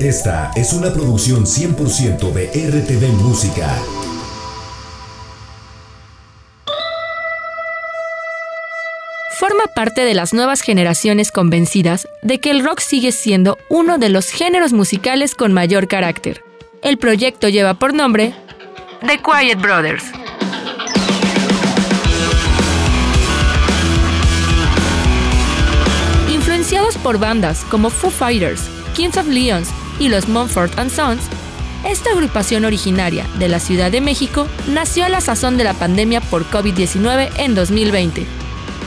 Esta es una producción 100% de RTV Música. Forma parte de las nuevas generaciones convencidas de que el rock sigue siendo uno de los géneros musicales con mayor carácter. El proyecto lleva por nombre The Quiet Brothers. Influenciados por bandas como Foo Fighters, Kings of Leons y los Mumford Sons, esta agrupación originaria de la Ciudad de México nació a la sazón de la pandemia por COVID-19 en 2020,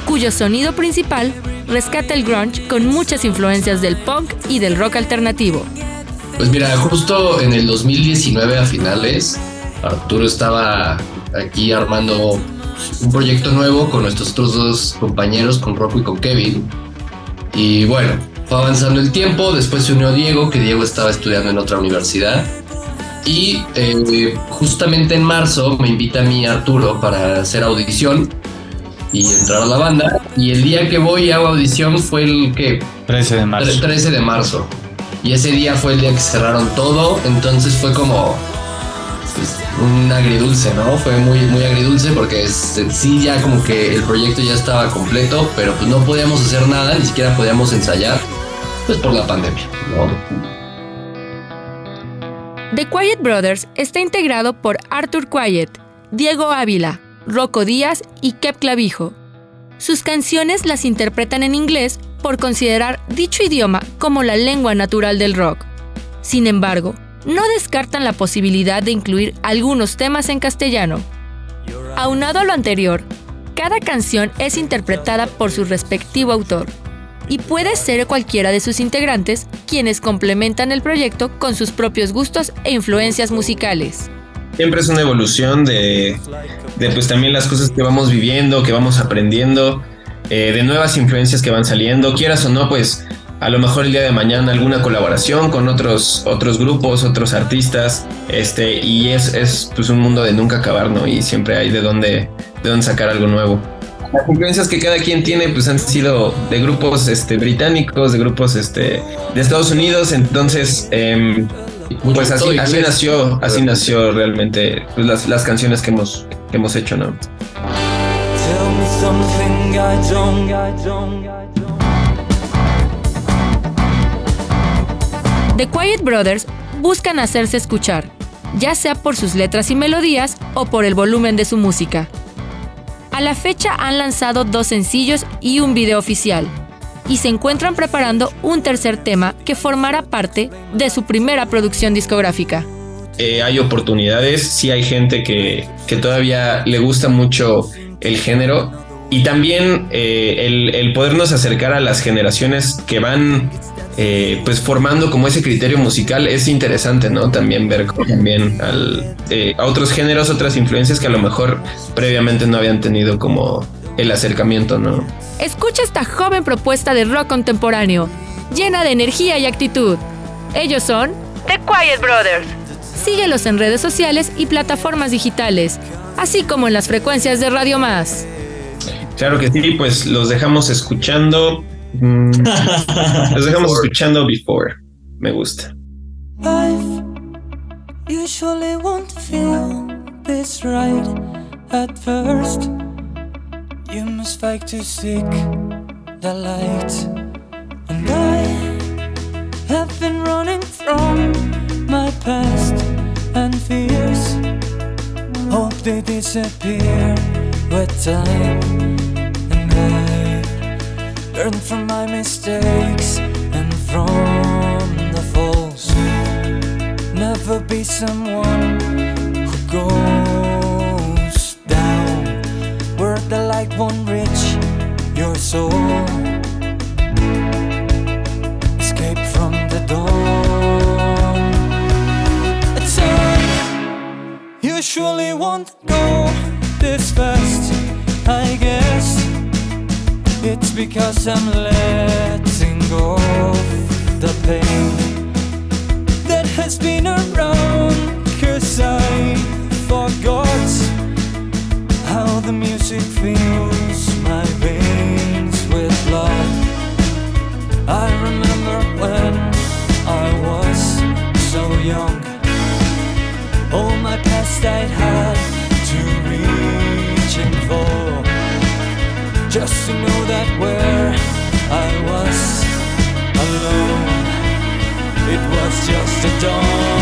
cuyo sonido principal rescata el grunge con muchas influencias del punk y del rock alternativo. Pues mira, justo en el 2019 a finales, Arturo estaba aquí armando un proyecto nuevo con nuestros otros dos compañeros, con Rocco y con Kevin. Y bueno, fue avanzando el tiempo, después se unió Diego, que Diego estaba estudiando en otra universidad. Y eh, justamente en marzo me invita a mí Arturo para hacer audición y entrar a la banda. Y el día que voy a audición fue el que... 13 de marzo. 13 de marzo. Y ese día fue el día que cerraron todo, entonces fue como un agridulce, ¿no? Fue muy, muy agridulce porque sí ya como que el proyecto ya estaba completo, pero pues no podíamos hacer nada, ni siquiera podíamos ensayar, pues por la pandemia, The Quiet Brothers está integrado por Arthur Quiet, Diego Ávila, Rocco Díaz y Kep Clavijo. Sus canciones las interpretan en inglés por considerar dicho idioma como la lengua natural del rock. Sin embargo, no descartan la posibilidad de incluir algunos temas en castellano. Aunado a lo anterior, cada canción es interpretada por su respectivo autor y puede ser cualquiera de sus integrantes quienes complementan el proyecto con sus propios gustos e influencias musicales. Siempre es una evolución de, pues también las cosas que vamos viviendo, que vamos aprendiendo eh, de nuevas influencias que van saliendo, quieras o no, pues a lo mejor el día de mañana alguna colaboración con otros, otros grupos, otros artistas, este, y es, es pues un mundo de nunca acabar, ¿no? Y siempre hay de dónde, de dónde sacar algo nuevo. Las influencias que cada quien tiene, pues han sido de grupos este, británicos, de grupos este, de Estados Unidos, entonces, em, pues así, así nació, así nació realmente pues, las, las canciones que hemos, que hemos hecho, ¿no? The Quiet Brothers buscan hacerse escuchar, ya sea por sus letras y melodías o por el volumen de su música. A la fecha han lanzado dos sencillos y un video oficial, y se encuentran preparando un tercer tema que formará parte de su primera producción discográfica. Eh, hay oportunidades, sí hay gente que, que todavía le gusta mucho el género y también eh, el, podernos acercar a las generaciones que van eh, pues formando como ese criterio musical es interesante, ¿no? También ver también eh, a otros géneros, otras influencias que a lo mejor previamente no habían tenido como el acercamiento, ¿no? Escucha esta joven propuesta de rock contemporáneo, llena de energía y actitud. Ellos son The Quiet Brothers. Síguelos en redes sociales y plataformas digitales, así como en las frecuencias de Radio Más. Claro que sí, pues los dejamos escuchando. Mm, los dejamos escuchando Before. Me gusta. Life usually won't feel this right at first. You must fight to seek the light. And I have been running from my past and fears. Hope they disappear with time. Learn from my mistakes and from the falls. Never be someone who goes down where the light won't reach your soul. Escape from the dawn. Won't go this fast. It's because I'm letting go of the pain that has been around. Cause I forgot how the music fills my veins with blood. I remember when I was so young. All my past I'd had to reach and for just to know. Was just a dawn.